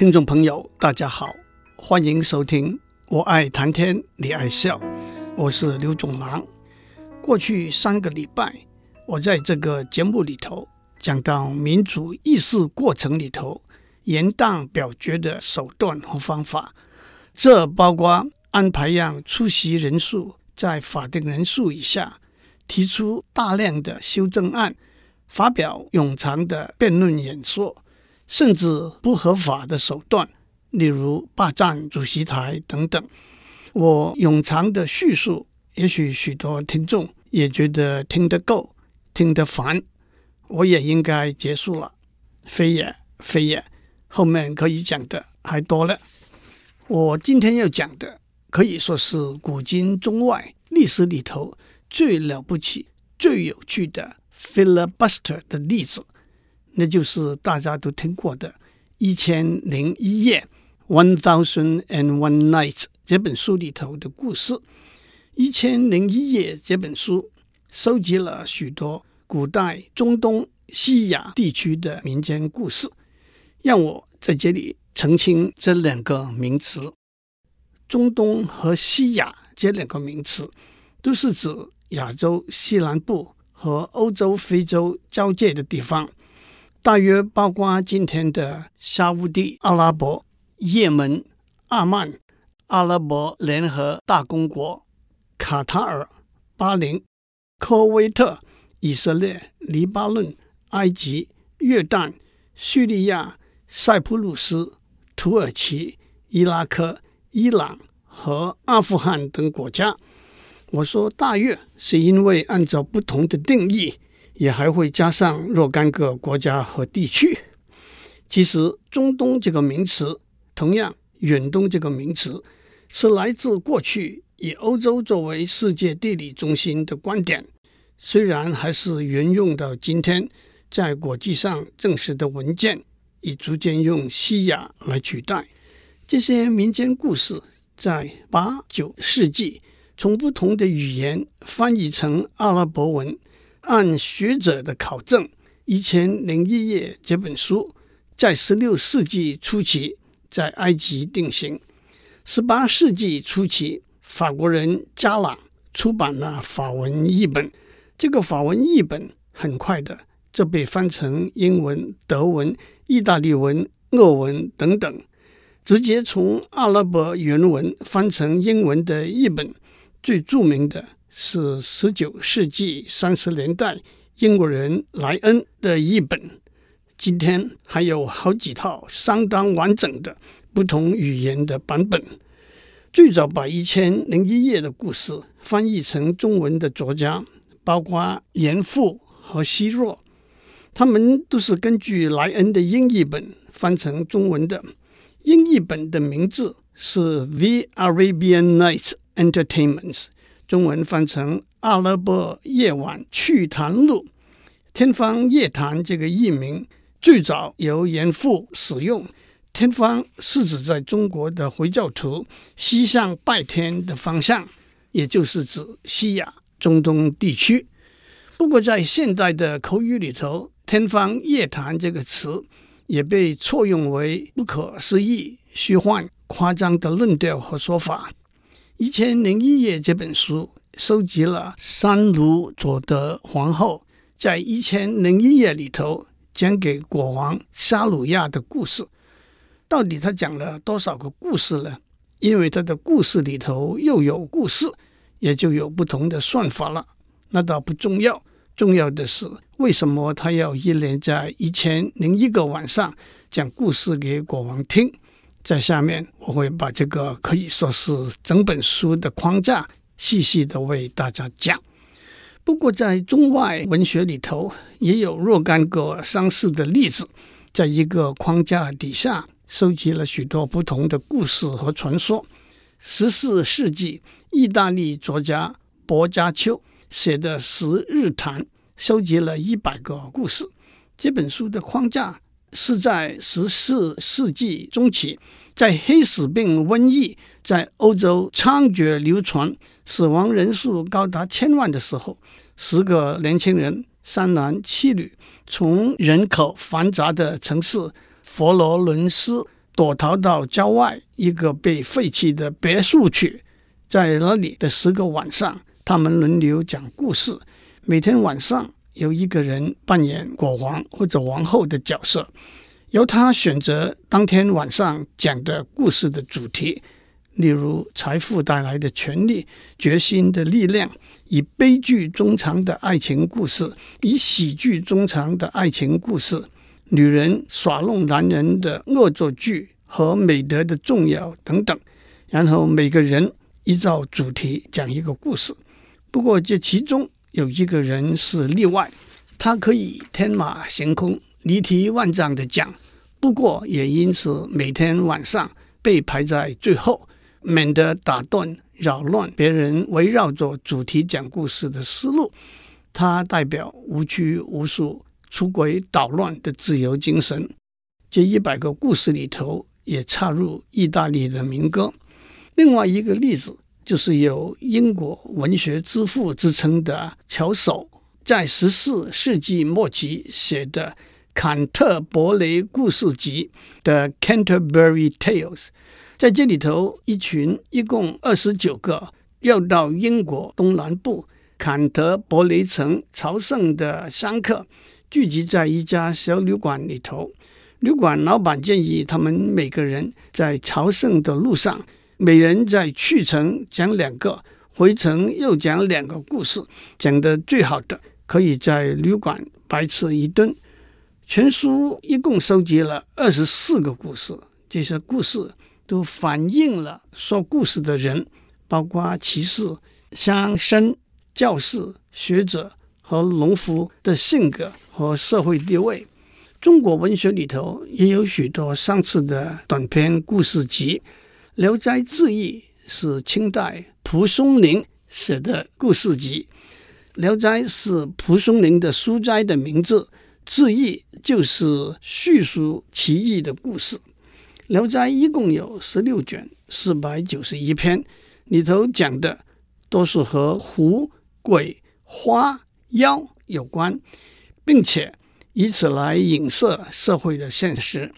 听众朋友，大家好，欢迎收听《我爱谈天，你爱笑》，我是刘总郎。过去三个礼拜，我在这个节目里头讲到民主议事过程里头延宕表决的手段和方法，这包括安排让出席人数在法定人数以下，提出大量的修正案，发表冗长的辩论演说。甚至不合法的手段，例如霸占主席台等等。我冗长的叙述，也许许多听众也觉得听得够，听得烦。我也应该结束了。非也，非也，后面可以讲的还多了。我今天要讲的，可以说是古今中外历史里头最了不起、最有趣的 filibuster 的例子。那就是大家都听过的《一千零一夜》（One Thousand and One Nights） 这本书里头的故事。《一千零一夜》这本书收集了许多古代中东西亚地区的民间故事。让我在这里澄清这两个名词：中东和西亚这两个名词，都是指亚洲西南部和欧洲、非洲交界的地方。大约包括今天的沙乌地阿拉伯、也门、阿曼、阿拉伯联合大公国、卡塔尔、巴林、科威特、以色列、黎巴嫩、埃及、约旦、叙利亚、塞浦路斯、土耳其、伊拉克、伊朗和阿富汗等国家。我说大约是因为按照不同的定义。也还会加上若干个国家和地区。其实，中东这个名词，同样远东这个名词，是来自过去以欧洲作为世界地理中心的观点。虽然还是沿用到今天，在国际上正式的文件已逐渐用西亚来取代。这些民间故事在八九世纪从不同的语言翻译成阿拉伯文。按学者的考证，《一千零一夜》这本书在十六世纪初期在埃及定型，十八世纪初期法国人加朗出版了法文译本。这个法文译本很快的就被翻成英文、德文、意大利文、俄文等等，直接从阿拉伯原文翻成英文的译本，最著名的。是十九世纪三十年代英国人莱恩的译本。今天还有好几套相当完整的不同语言的版本。最早把《一千零一夜》的故事翻译成中文的作家，包括严复和希若，他们都是根据莱恩的英译本翻成中文的。英译本的名字是《The Arabian Nights Entertainments》。中文翻成《阿拉伯夜晚趣谈录》，天方夜谭这个译名最早由严复使用。天方是指在中国的回教徒西向拜天的方向，也就是指西亚、中东地区。不过，在现代的口语里头，“天方夜谭”这个词也被错用为不可思议、虚幻、夸张的论调和说法。《一千零一夜》这本书收集了三卢佐德皇后在《一千零一夜》里头讲给国王沙鲁亚的故事。到底他讲了多少个故事呢？因为他的故事里头又有故事，也就有不同的算法了。那倒不重要，重要的是为什么他要一连在一千零一个晚上讲故事给国王听。在下面，我会把这个可以说是整本书的框架，细细的为大家讲。不过，在中外文学里头，也有若干个相似的例子，在一个框架底下，收集了许多不同的故事和传说。十四世纪，意大利作家薄伽丘写的《十日谈》，收集了一百个故事。这本书的框架。是在十四世纪中期，在黑死病瘟疫在欧洲猖獗流传、死亡人数高达千万的时候，十个年轻人三男七女从人口繁杂的城市佛罗伦斯躲逃到郊外一个被废弃的别墅去，在那里的十个晚上，他们轮流讲故事。每天晚上由一个人扮演国王或者王后的角色，由他选择当天晚上讲的故事的主题，例如财富带来的权力、决心的力量，以悲剧中长的爱情故事，以喜剧中长的爱情故事。女人耍弄男人的恶作剧和美德的重要等等，然后每个人依照主题讲一个故事。不过这其中有一个人是例外，他可以天马行空、离题万丈地讲，不过也因此每天晚上被排在最后，免得打断、扰乱别人围绕着主题讲故事的思路。他代表无拘无束。出轨捣乱的自由精神，这一百个故事里头也插入意大利的民歌。另外一个例子就是有英国文学之父之称的乔叟，在十四世纪末期写的《坎特伯雷故事集》的《Canterbury Tales》，在这里头，一群一共二十九个要到英国东南部坎特伯雷城朝圣的香客。聚集在一家小旅馆里头，旅馆老板建议他们每个人在朝圣的路上，每人在去程讲两个，回程又讲两个故事，讲得最好的可以在旅馆白吃一顿。全书一共收集了二十四个故事，这些故事都反映了说故事的人，包括骑士、乡绅、教士、学者。和农夫的性格和社会地位，中国文学里头也有许多上次的短篇故事集。《聊斋志异》是清代蒲松龄写的故事集，《聊斋》是蒲松龄的书斋的名字，志异就是叙述奇异的故事。《聊斋》一共有十六卷，四百九十一篇，里头讲的都是和狐、鬼、花。妖有关，并且以此来影射社会的现实。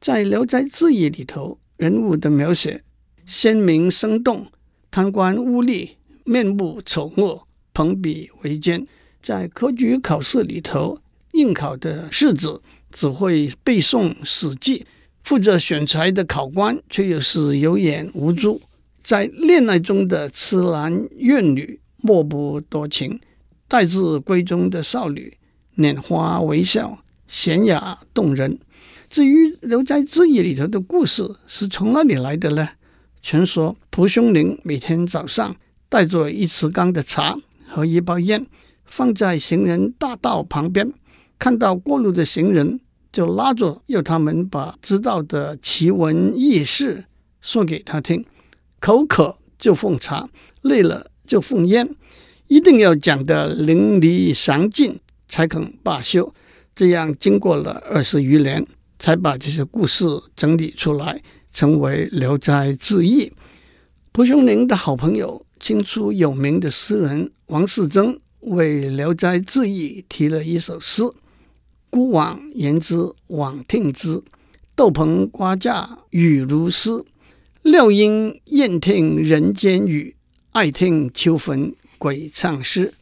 在《聊斋志异》里头，人物的描写鲜明生动，贪官污吏面目丑恶，朋比为奸。在科举考试里头，应考的士子只会背诵《史记》，负责选材的考官却又是有眼无珠。在恋爱中的痴男怨女，默不多情。待字闺中的少女，拈花微笑，娴雅动人。至于《聊斋志异》里头的故事是从哪里来的呢？传说蒲松龄每天早上带着一匙缸的茶和一包烟，放在行人大道旁边，看到过路的行人，就拉着要他们把知道的奇闻异事说给他听。口渴就奉茶，累了就奉烟。一定要讲得淋漓详尽，才肯罢休。这样经过了二十余年，才把这些故事整理出来，成为《聊斋志异》。蒲松龄的好朋友、清初有名的诗人王世贞为《聊斋志异》题了一首诗：“孤往言之罔听之，豆棚瓜架雨如丝。料应厌听人间语，爱听秋坟。”鬼唱诗。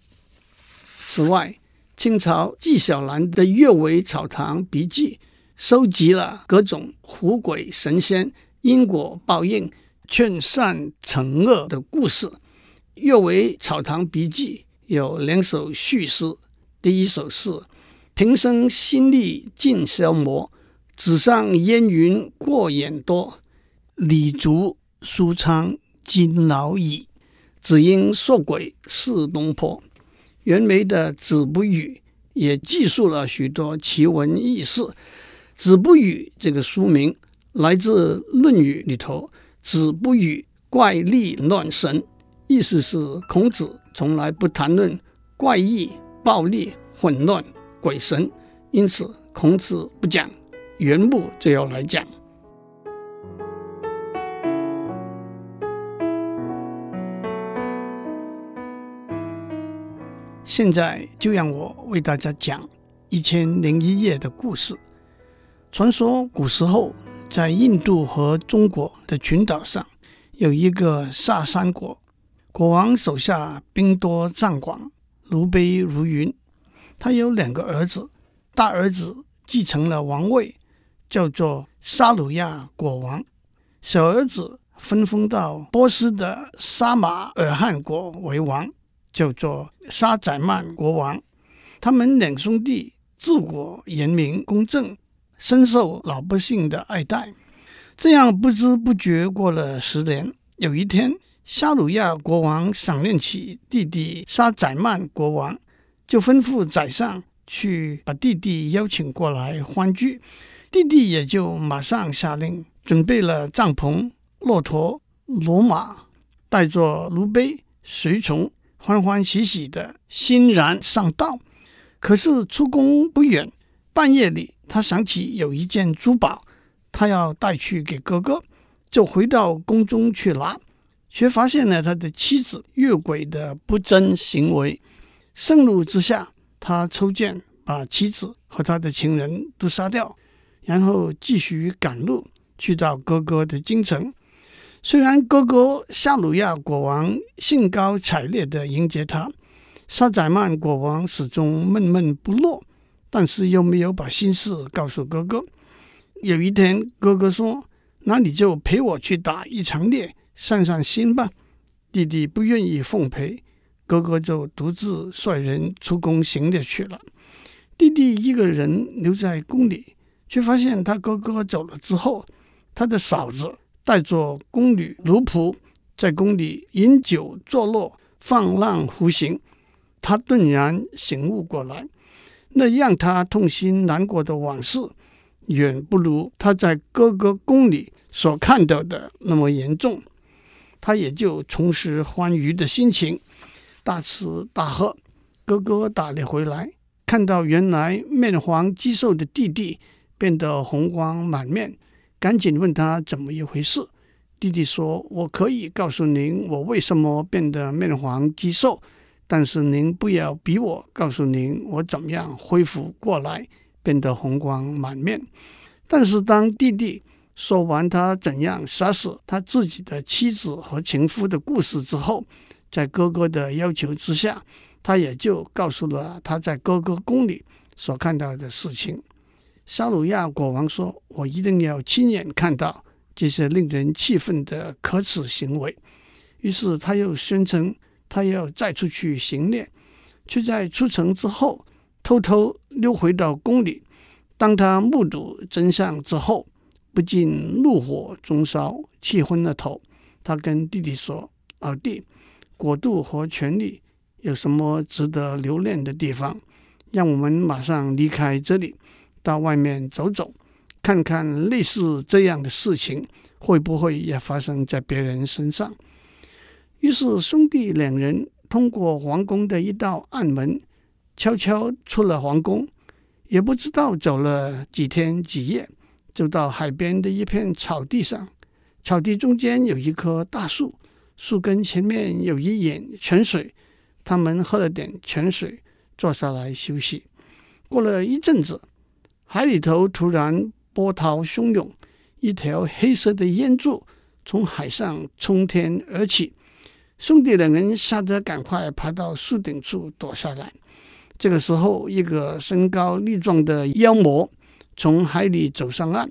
此外，清朝纪晓岚的《阅微草堂笔记》收集了各种狐鬼神仙、因果报应、劝善惩恶的故事。《阅微草堂笔记》有两首序诗，第一首是“平生心力尽消磨，纸上烟云过眼多。理竹书苍今老矣。”只因说鬼是东坡，袁枚的《子不语》也记述了许多奇闻异事。《子不语》这个书名来自《论语》里头，“子不语怪力乱神”，意思是孔子从来不谈论怪异、暴力、混乱、鬼神，因此孔子不讲，袁牧就要来讲。现在就让我为大家讲《一千零一夜》的故事。传说古时候在印度和中国的群岛上，有一个萨珊国，国王手下兵多将广，如飞如云。他有两个儿子，大儿子继承了王位，叫做沙鲁亚国王；小儿子分封到波斯的沙马尔罕国为王，叫做沙宰曼国王。他们两兄弟治国严明公正，深受老百姓的爱戴。这样不知不觉过了十年。有一天，沙鲁亚国王想念起弟弟沙宰曼国王，就吩咐宰相去把弟弟邀请过来欢聚。弟弟也就马上下令，准备了帐篷、骆驼、骡马，带着卢杯随从，欢欢喜喜的欣然上道。可是出宫不远，半夜里他想起有一件珠宝，他要带去给哥哥，就回到宫中去拿，却发现了他的妻子越轨的不贞行为。盛怒之下，他抽剑把妻子和他的情人都杀掉，然后继续赶路去到哥哥的京城。虽然哥哥夏鲁亚国王兴高采烈地迎接他。沙宰曼国王始终闷闷不乐，但是又没有把心事告诉哥哥。有一天，哥哥说：“那你就陪我去打一场猎，散散心吧。”弟弟不愿意奉陪，哥哥就独自率人出宫行猎去了。弟弟一个人留在宫里，却发现他哥哥走了之后，他的嫂子带着宫女奴仆在宫里饮酒作乐，放浪胡行。他顿然醒悟过来，那让他痛心难过的往事，远不如他在哥哥宫里所看到的那么严重。他也就重拾欢愉的心情，大吃大喝。哥哥打猎回来，看到原来面黄肌瘦的弟弟变得红光满面，赶紧问他怎么一回事。弟弟说：“我可以告诉您，我为什么变得面黄肌瘦。”但是您不要逼我告诉您我怎么样恢复过来，变得红光满面。但是当弟弟说完他怎样杀死他自己的妻子和情夫的故事之后，在哥哥的要求之下，他也就告诉了他在哥哥宫里所看到的事情。沙鲁亚国王说：“我一定要亲眼看到这些令人气愤的可耻行为。”于是他又宣称。他要再出去行猎，却在出城之后偷偷溜回到宫里。当他目睹真相之后，不禁怒火中烧，气昏了头。他跟弟弟说：“老弟，国度和权力有什么值得留恋的地方？让我们马上离开这里，到外面走走，看看类似这样的事情会不会也发生在别人身上。”于是兄弟两人通过皇宫的一道暗门，悄悄出了皇宫，也不知道走了几天几夜，走到海边的一片草地上。草地中间有一棵大树，树根前面有一眼泉水。他们喝了点泉水，坐下来休息。过了一阵子，海里头突然波涛汹涌，一条黑色的烟柱从海上冲天而起。兄弟两人吓得赶快爬到树顶处躲下来。这个时候，一个身高力壮的妖魔从海里走上岸，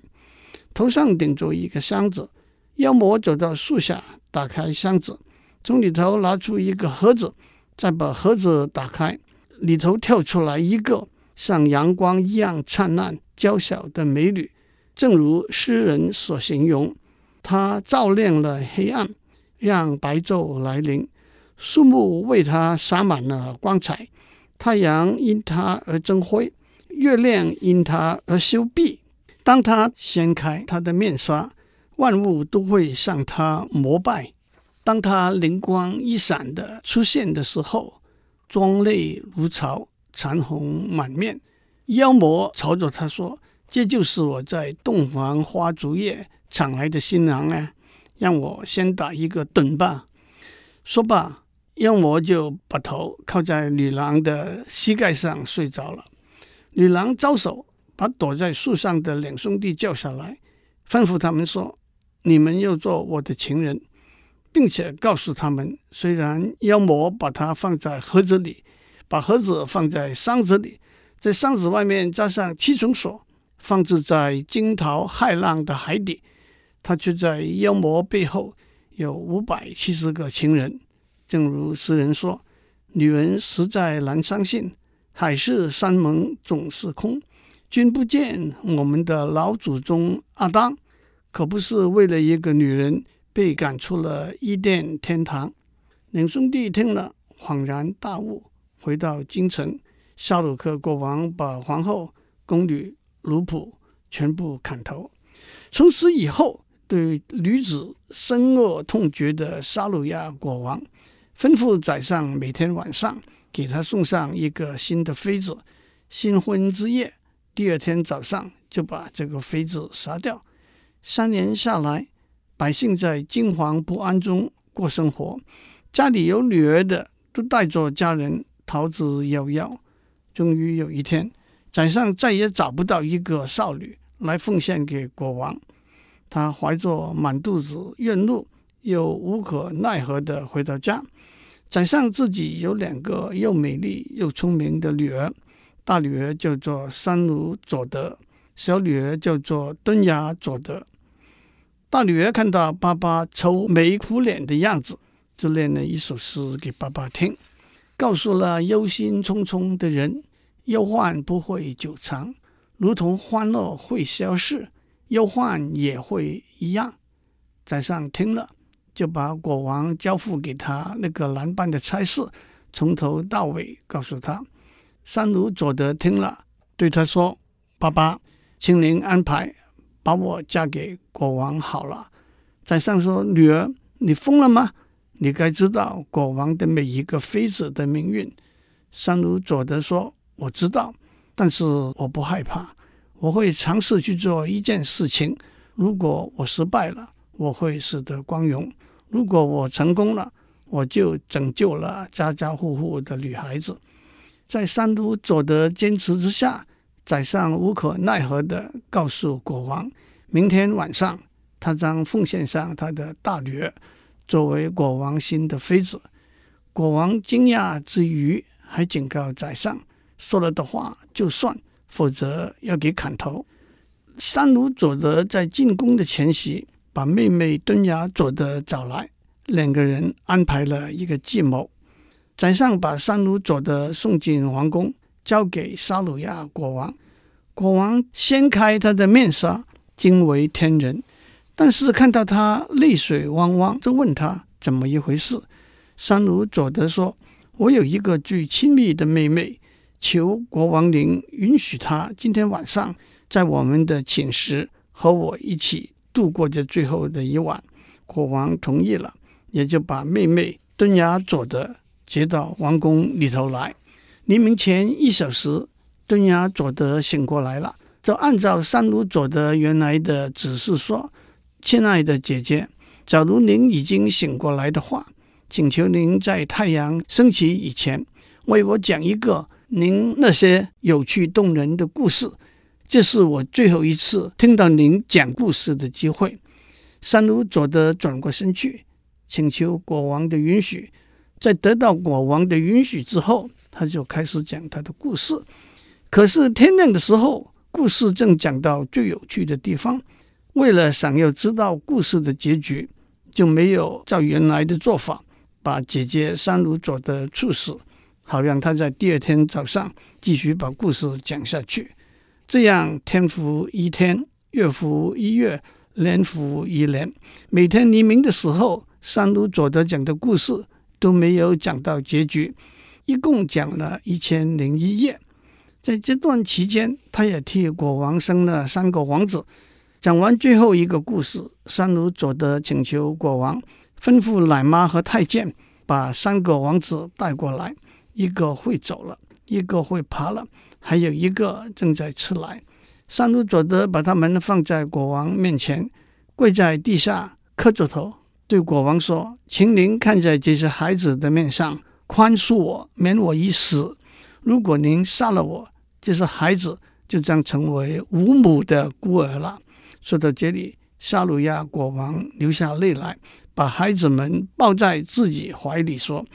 头上顶着一个箱子。妖魔走到树下，打开箱子，从里头拿出一个盒子，再把盒子打开，里头跳出来一个像阳光一样灿烂、娇小的美女。正如诗人所形容，她照亮了黑暗。让白昼来临，树木为他洒满了光彩，太阳因他而增辉，月亮因他而羞闭。当他掀开他的面纱，万物都会向他膜拜。当他灵光一闪的出现的时候，妆泪如潮，残红满面。妖魔朝着他说：“这就是我在洞房花烛夜抢来的新郎啊！”让我先打一个盹吧。说罢，妖魔就把头靠在女郎的膝盖上睡着了。女郎招手把躲在树上的两兄弟叫下来，吩咐他们说：“你们要做我的情人，并且告诉他们，虽然妖魔把它放在盒子里，把盒子放在箱子里，在箱子外面加上七重锁，放置在惊涛骇浪的海底，他却在妖魔背后有五百七十个情人。正如诗人说：‘女人实在难相信，海誓山盟总是空。’君不见我们的老祖宗阿当，可不是为了一个女人被赶出了伊甸天堂。”两兄弟听了，恍然大悟，回到京城。沙鲁克国王把皇后、宫女、奴仆全部砍头。从此以后，对女子深恶痛绝的沙鲁亚国王，吩咐宰相每天晚上给他送上一个新的妃子。新婚之夜，第二天早上就把这个妃子杀掉。三年下来，百姓在惊惶不安中过生活。家里有女儿的都带着家人逃之夭夭。终于有一天，宰相再也找不到一个少女来奉献给国王，他怀着满肚子怨怒，又无可奈何地回到家。宰相自己有两个又美丽又聪明的女儿，大女儿叫做三奴佐德，小女儿叫做敦雅佐德。大女儿看到爸爸愁眉苦脸的样子，就念了一首诗给爸爸听。告诉了忧心忡忡的人，忧患不会久长，如同欢乐会消逝，忧患也会一样。宰相听了，就把国王交付给他那个难办的差事，从头到尾告诉他。三奴佐德听了，对他说：“爸爸，请您安排把我嫁给国王好了。”宰相说：“女儿，你疯了吗？”你该知道国王的每一个妃子的命运。三奴佐德说：“我知道，但是我不害怕。我会尝试去做一件事情。如果我失败了，我会死得光荣；如果我成功了，我就拯救了家家户户的女孩子。”在三都佐德坚持之下，宰相无可奈何地告诉国王：“明天晚上，他将奉献上他的大女儿。”作为国王新的妃子，国王惊讶之余，还警告宰相：说了的话就算，否则要给砍头。三鲁佐德在进宫的前夕，把妹妹敦雅佐德找来，两个人安排了一个计谋。宰相把三鲁佐德送进皇宫，交给沙鲁亚国王。国王掀开他的面纱，惊为天人。但是看到他泪水汪汪，就问他怎么一回事。三鲁佐德说：“我有一个最亲密的妹妹，求国王您允许他今天晚上在我们的寝室和我一起度过这最后的一晚。”国王同意了，也就把妹妹敦雅佐德接到王宫里头来。黎明前一小时，敦雅佐德醒过来了，就按照三卢佐德原来的指示说。亲爱的姐姐，假如您已经醒过来的话，请求您在太阳升起以前为我讲一个您那些有趣动人的故事。这是我最后一次听到您讲故事的机会。三奴佐德转过身去，请求国王的允许。在得到国王的允许之后，他就开始讲他的故事。可是天亮的时候，故事正讲到最有趣的地方。为了想要知道故事的结局，就没有照原来的做法，把姐姐三奴佐德处死，好让他在第二天早上继续把故事讲下去。这样天复一天，月复一月，年复一年。每天黎明的时候，三奴佐德讲的故事都没有讲到结局，一共讲了一千零一夜。在这段期间，他也替国王生了三个王子。讲完最后一个故事，三奴佐德请求国王吩咐奶妈和太监把三个王子带过来，一个会走了，一个会爬了，还有一个正在吃奶。三奴佐德把他们放在国王面前，跪在地下磕着头，对国王说：“请您看在这些孩子的面上，宽恕我，免我一死。如果您杀了我，这些孩子就将成为无母的孤儿了。”说到这里，沙鲁亚国王流下泪来，把孩子们抱在自己怀里，说：“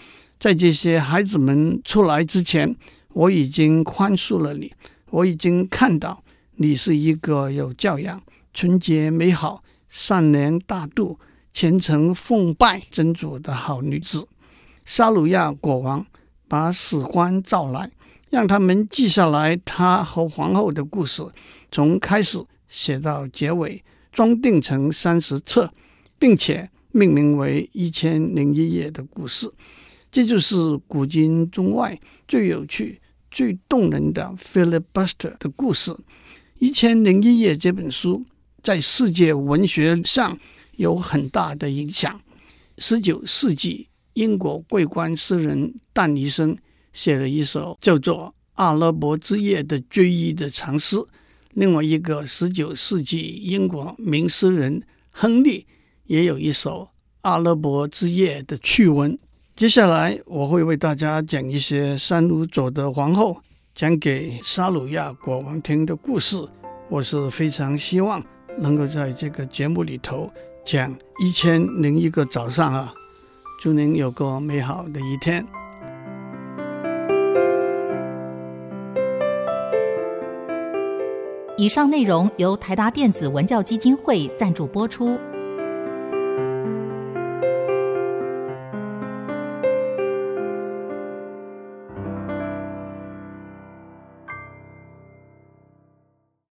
在这些孩子们出来之前，我已经宽恕了你。我已经看到你是一个有教养、纯洁美好、善良大度、虔诚奉拜真主的好女子。”沙鲁亚国王把史官召来。让他们记下来他和皇后的故事，从开始写到结尾，装订成三十册，并且命名为《一千零一夜》的故事。这就是古今中外最有趣、最动人的 filibuster 的故事。《一千零一夜》这本书在世界文学上有很大的影响。十九世纪，英国桂冠诗人但尼生。写了一首叫做《阿拉伯之夜》的追忆的长诗。另外一个十九世纪英国名诗人亨利也有一首《阿拉伯之夜》的趣闻。接下来我会为大家讲一些三鲁佐的皇后讲给沙鲁亚国王听的故事。我是非常希望能够在这个节目里头讲一千零一个早上啊！祝您有个美好的一天。以上内容由台达电子文教基金会赞助播出。